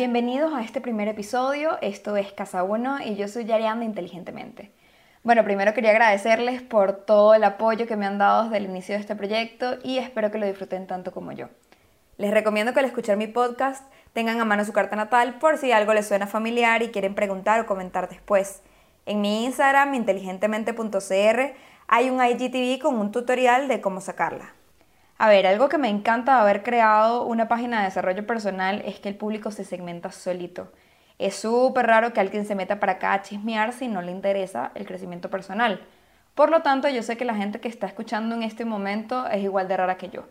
Bienvenidos a este primer episodio, esto es Casa Uno y yo soy Yarianda Inteligentemente. Bueno, primero quería agradecerles por todo el apoyo que me han dado desde el inicio de este proyecto y espero que lo disfruten tanto como yo. Les recomiendo que al escuchar mi podcast tengan a mano su carta natal por si algo les suena familiar y quieren preguntar o comentar después. En mi Instagram, inteligentemente.cr, hay un IGTV con un tutorial de cómo sacarla. A ver, algo que me encanta de haber creado una página de desarrollo personal es que el público se segmenta solito. Es súper raro que alguien se meta para acá a chismear si no le interesa el crecimiento personal. Por lo tanto, yo sé que la gente que está escuchando en este momento es igual de rara que yo.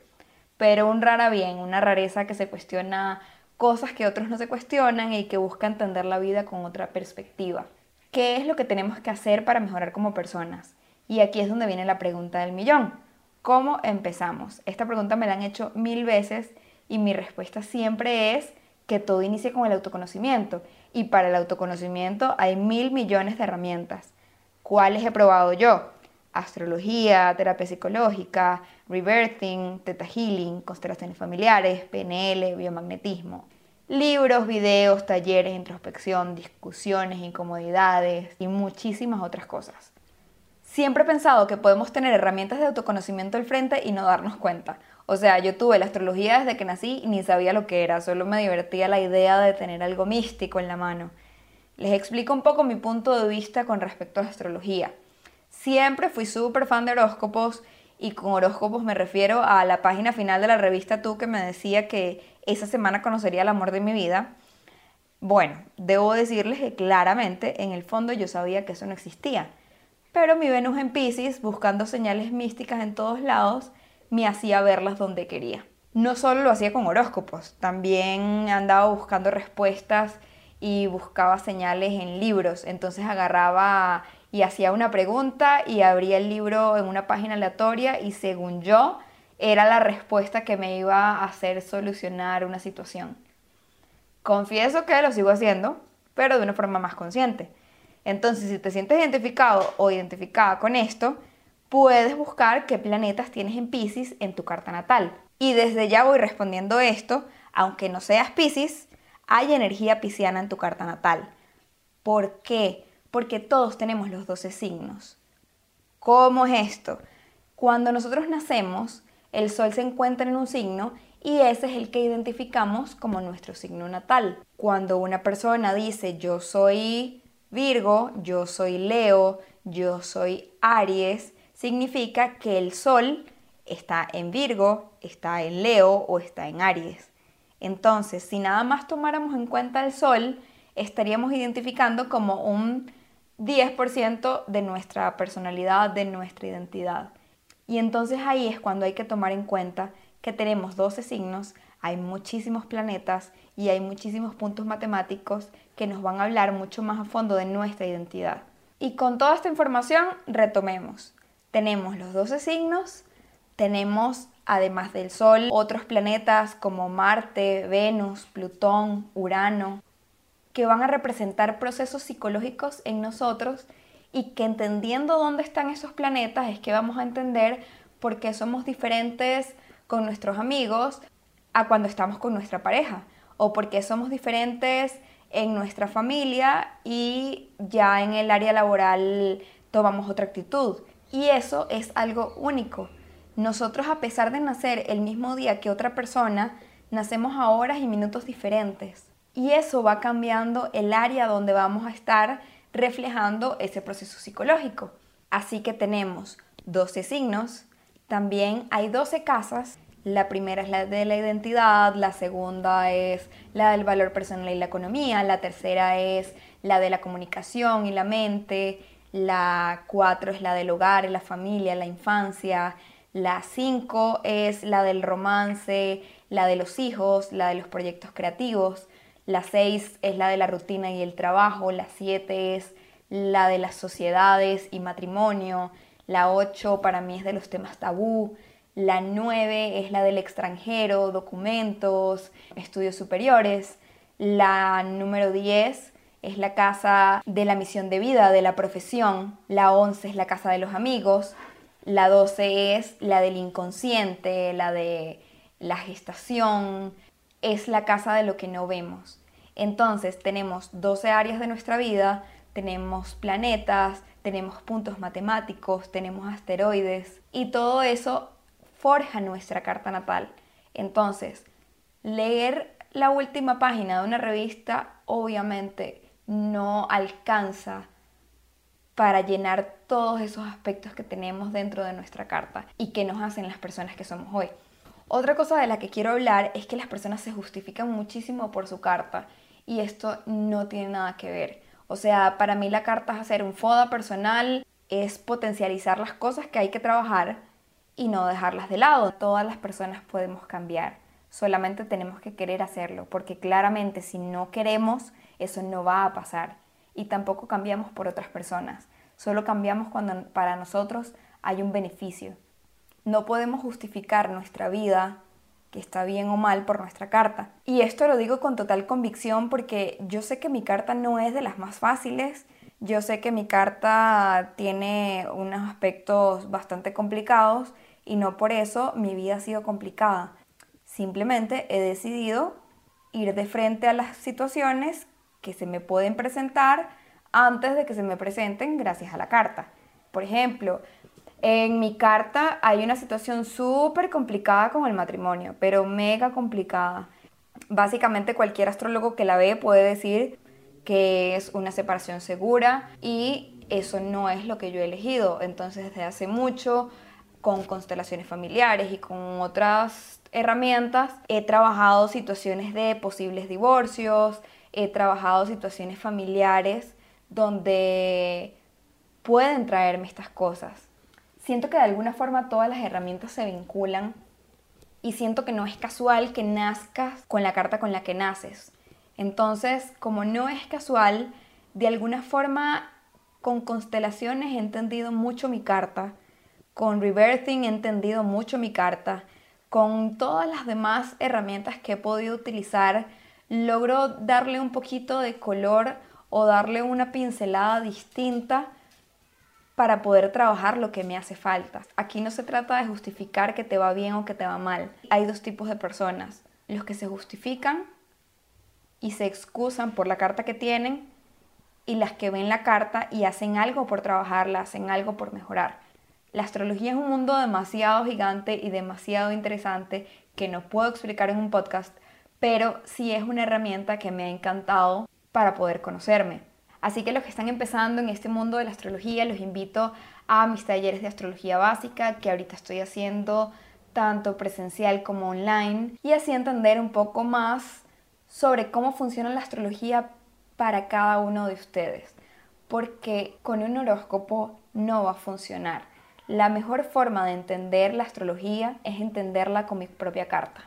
Pero un rara bien, una rareza que se cuestiona cosas que otros no se cuestionan y que busca entender la vida con otra perspectiva. ¿Qué es lo que tenemos que hacer para mejorar como personas? Y aquí es donde viene la pregunta del millón. ¿Cómo empezamos? Esta pregunta me la han hecho mil veces y mi respuesta siempre es que todo inicia con el autoconocimiento. Y para el autoconocimiento hay mil millones de herramientas. ¿Cuáles he probado yo? Astrología, terapia psicológica, rebirthing, teta healing, constelaciones familiares, PNL, biomagnetismo. Libros, videos, talleres, introspección, discusiones, incomodidades y muchísimas otras cosas. Siempre he pensado que podemos tener herramientas de autoconocimiento al frente y no darnos cuenta. O sea, yo tuve la astrología desde que nací y ni sabía lo que era, solo me divertía la idea de tener algo místico en la mano. Les explico un poco mi punto de vista con respecto a la astrología. Siempre fui súper fan de horóscopos y con horóscopos me refiero a la página final de la revista Tú que me decía que esa semana conocería el amor de mi vida. Bueno, debo decirles que claramente en el fondo yo sabía que eso no existía. Pero mi Venus en Pisces, buscando señales místicas en todos lados, me hacía verlas donde quería. No solo lo hacía con horóscopos, también andaba buscando respuestas y buscaba señales en libros. Entonces agarraba y hacía una pregunta y abría el libro en una página aleatoria y según yo era la respuesta que me iba a hacer solucionar una situación. Confieso que lo sigo haciendo, pero de una forma más consciente. Entonces, si te sientes identificado o identificada con esto, puedes buscar qué planetas tienes en Pisces en tu carta natal. Y desde ya voy respondiendo esto, aunque no seas Pisces, hay energía pisciana en tu carta natal. ¿Por qué? Porque todos tenemos los 12 signos. ¿Cómo es esto? Cuando nosotros nacemos, el Sol se encuentra en un signo y ese es el que identificamos como nuestro signo natal. Cuando una persona dice yo soy Virgo, yo soy Leo, yo soy Aries, significa que el Sol está en Virgo, está en Leo o está en Aries. Entonces, si nada más tomáramos en cuenta el Sol, estaríamos identificando como un 10% de nuestra personalidad, de nuestra identidad. Y entonces ahí es cuando hay que tomar en cuenta que tenemos 12 signos, hay muchísimos planetas y hay muchísimos puntos matemáticos que nos van a hablar mucho más a fondo de nuestra identidad. Y con toda esta información, retomemos tenemos los 12 signos, tenemos además del Sol otros planetas como Marte, Venus, Plutón, Urano, que van a representar procesos psicológicos en nosotros y que entendiendo dónde están esos planetas es que vamos a entender por qué somos diferentes con nuestros amigos a cuando estamos con nuestra pareja o por qué somos diferentes en nuestra familia y ya en el área laboral tomamos otra actitud. Y eso es algo único. Nosotros a pesar de nacer el mismo día que otra persona, nacemos a horas y minutos diferentes. Y eso va cambiando el área donde vamos a estar reflejando ese proceso psicológico. Así que tenemos 12 signos, también hay 12 casas. La primera es la de la identidad, la segunda es la del valor personal y la economía, la tercera es la de la comunicación y la mente, la 4 es la del hogar, la familia, la infancia, la 5 es la del romance, la de los hijos, la de los proyectos creativos, la 6 es la de la rutina y el trabajo, la 7 es la de las sociedades y matrimonio, la 8 para mí es de los temas tabú, la 9 es la del extranjero, documentos, estudios superiores, la número 10 es la casa de la misión de vida, de la profesión, la 11 es la casa de los amigos, la 12 es la del inconsciente, la de la gestación, es la casa de lo que no vemos. Entonces tenemos 12 áreas de nuestra vida, tenemos planetas, tenemos puntos matemáticos, tenemos asteroides y todo eso forja nuestra carta natal. Entonces, leer la última página de una revista obviamente no alcanza para llenar todos esos aspectos que tenemos dentro de nuestra carta y que nos hacen las personas que somos hoy. Otra cosa de la que quiero hablar es que las personas se justifican muchísimo por su carta y esto no tiene nada que ver. O sea, para mí la carta es hacer un FODA personal, es potencializar las cosas que hay que trabajar y no dejarlas de lado. Todas las personas podemos cambiar, solamente tenemos que querer hacerlo, porque claramente si no queremos, eso no va a pasar. Y tampoco cambiamos por otras personas, solo cambiamos cuando para nosotros hay un beneficio. No podemos justificar nuestra vida, que está bien o mal, por nuestra carta. Y esto lo digo con total convicción porque yo sé que mi carta no es de las más fáciles. Yo sé que mi carta tiene unos aspectos bastante complicados y no por eso mi vida ha sido complicada. Simplemente he decidido ir de frente a las situaciones que se me pueden presentar antes de que se me presenten gracias a la carta. Por ejemplo, en mi carta hay una situación súper complicada con el matrimonio, pero mega complicada. Básicamente cualquier astrólogo que la ve puede decir que es una separación segura y eso no es lo que yo he elegido. Entonces desde hace mucho, con constelaciones familiares y con otras herramientas, he trabajado situaciones de posibles divorcios, he trabajado situaciones familiares donde pueden traerme estas cosas siento que de alguna forma todas las herramientas se vinculan y siento que no es casual que nazcas con la carta con la que naces. Entonces, como no es casual, de alguna forma con constelaciones he entendido mucho mi carta, con reversing he entendido mucho mi carta, con todas las demás herramientas que he podido utilizar, logro darle un poquito de color o darle una pincelada distinta para poder trabajar lo que me hace falta. Aquí no se trata de justificar que te va bien o que te va mal. Hay dos tipos de personas. Los que se justifican y se excusan por la carta que tienen y las que ven la carta y hacen algo por trabajarla, hacen algo por mejorar. La astrología es un mundo demasiado gigante y demasiado interesante que no puedo explicar en un podcast, pero sí es una herramienta que me ha encantado para poder conocerme. Así que los que están empezando en este mundo de la astrología, los invito a mis talleres de astrología básica que ahorita estoy haciendo tanto presencial como online y así entender un poco más sobre cómo funciona la astrología para cada uno de ustedes. Porque con un horóscopo no va a funcionar. La mejor forma de entender la astrología es entenderla con mi propia carta.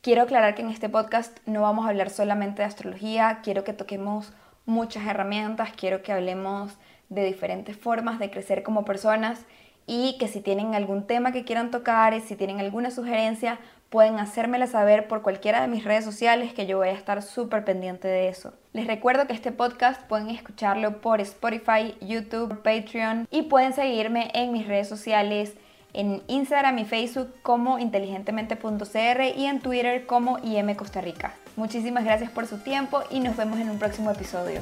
Quiero aclarar que en este podcast no vamos a hablar solamente de astrología, quiero que toquemos muchas herramientas, quiero que hablemos de diferentes formas de crecer como personas y que si tienen algún tema que quieran tocar si tienen alguna sugerencia, pueden hacérmela saber por cualquiera de mis redes sociales que yo voy a estar súper pendiente de eso. Les recuerdo que este podcast pueden escucharlo por Spotify, YouTube, Patreon y pueden seguirme en mis redes sociales en Instagram y Facebook como inteligentemente.cr y en Twitter como IM Costa Rica. Muchísimas gracias por su tiempo y nos vemos en un próximo episodio.